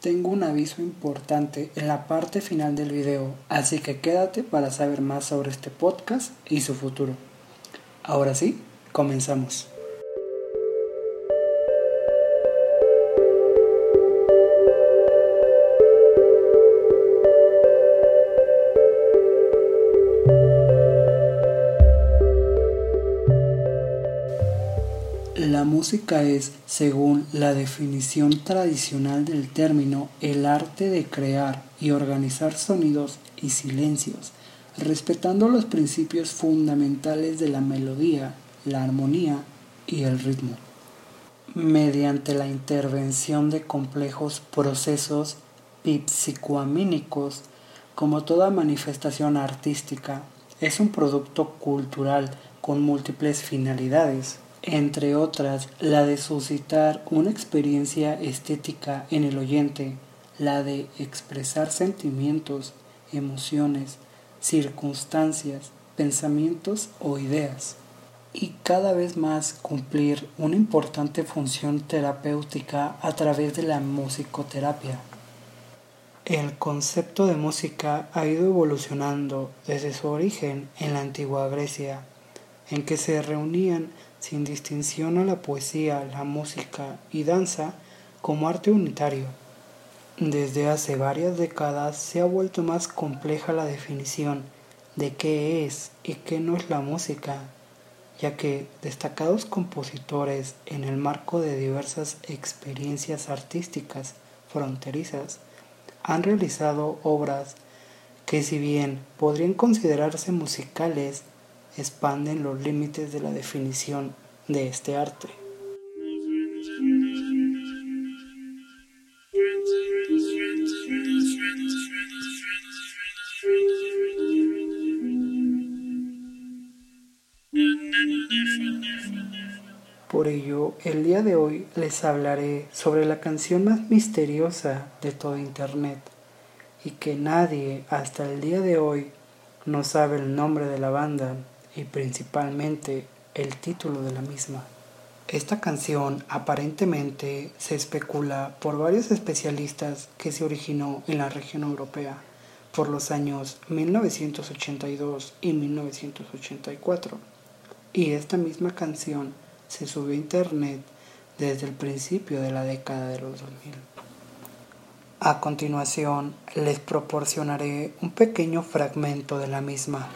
tengo un aviso importante en la parte final del video, así que quédate para saber más sobre este podcast y su futuro. Ahora sí, comenzamos. La música es, según la definición tradicional del término, el arte de crear y organizar sonidos y silencios, respetando los principios fundamentales de la melodía, la armonía y el ritmo. Mediante la intervención de complejos procesos psicoamínicos, como toda manifestación artística, es un producto cultural con múltiples finalidades entre otras la de suscitar una experiencia estética en el oyente, la de expresar sentimientos, emociones, circunstancias, pensamientos o ideas, y cada vez más cumplir una importante función terapéutica a través de la musicoterapia. El concepto de música ha ido evolucionando desde su origen en la antigua Grecia, en que se reunían sin distinción a la poesía, la música y danza como arte unitario. Desde hace varias décadas se ha vuelto más compleja la definición de qué es y qué no es la música, ya que destacados compositores en el marco de diversas experiencias artísticas fronterizas han realizado obras que si bien podrían considerarse musicales, expanden los límites de la definición de este arte. Por ello, el día de hoy les hablaré sobre la canción más misteriosa de todo Internet y que nadie hasta el día de hoy no sabe el nombre de la banda y principalmente el título de la misma. Esta canción aparentemente se especula por varios especialistas que se originó en la región europea por los años 1982 y 1984 y esta misma canción se subió a internet desde el principio de la década de los 2000. A continuación les proporcionaré un pequeño fragmento de la misma.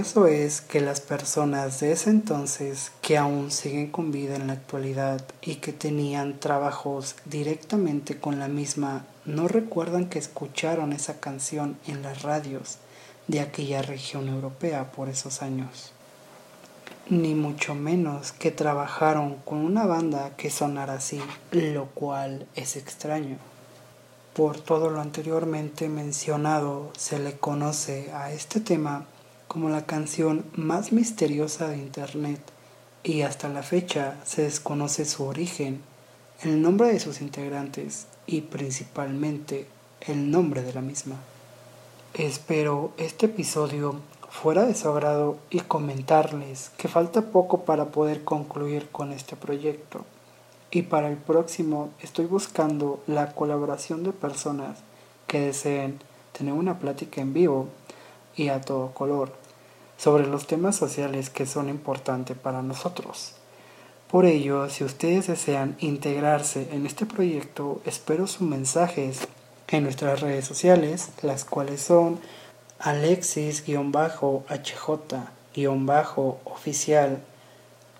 Curioso es que las personas de ese entonces que aún siguen con vida en la actualidad y que tenían trabajos directamente con la misma no recuerdan que escucharon esa canción en las radios de aquella región europea por esos años. Ni mucho menos que trabajaron con una banda que sonara así, lo cual es extraño. Por todo lo anteriormente mencionado, se le conoce a este tema como la canción más misteriosa de Internet y hasta la fecha se desconoce su origen, el nombre de sus integrantes y principalmente el nombre de la misma. Espero este episodio fuera de su agrado y comentarles que falta poco para poder concluir con este proyecto y para el próximo estoy buscando la colaboración de personas que deseen tener una plática en vivo y a todo color sobre los temas sociales que son importantes para nosotros. Por ello, si ustedes desean integrarse en este proyecto, espero sus mensajes en nuestras redes sociales, las cuales son Alexis-HJ-oficial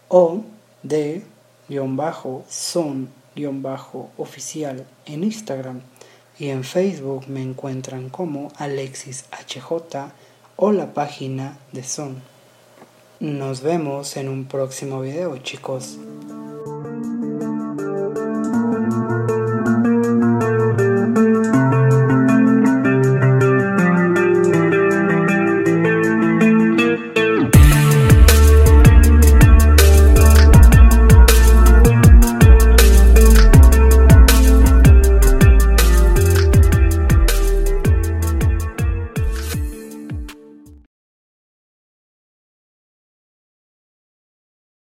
o de-son-oficial en Instagram y en Facebook me encuentran como Alexis HJ o la página de Son. Nos vemos en un próximo video chicos.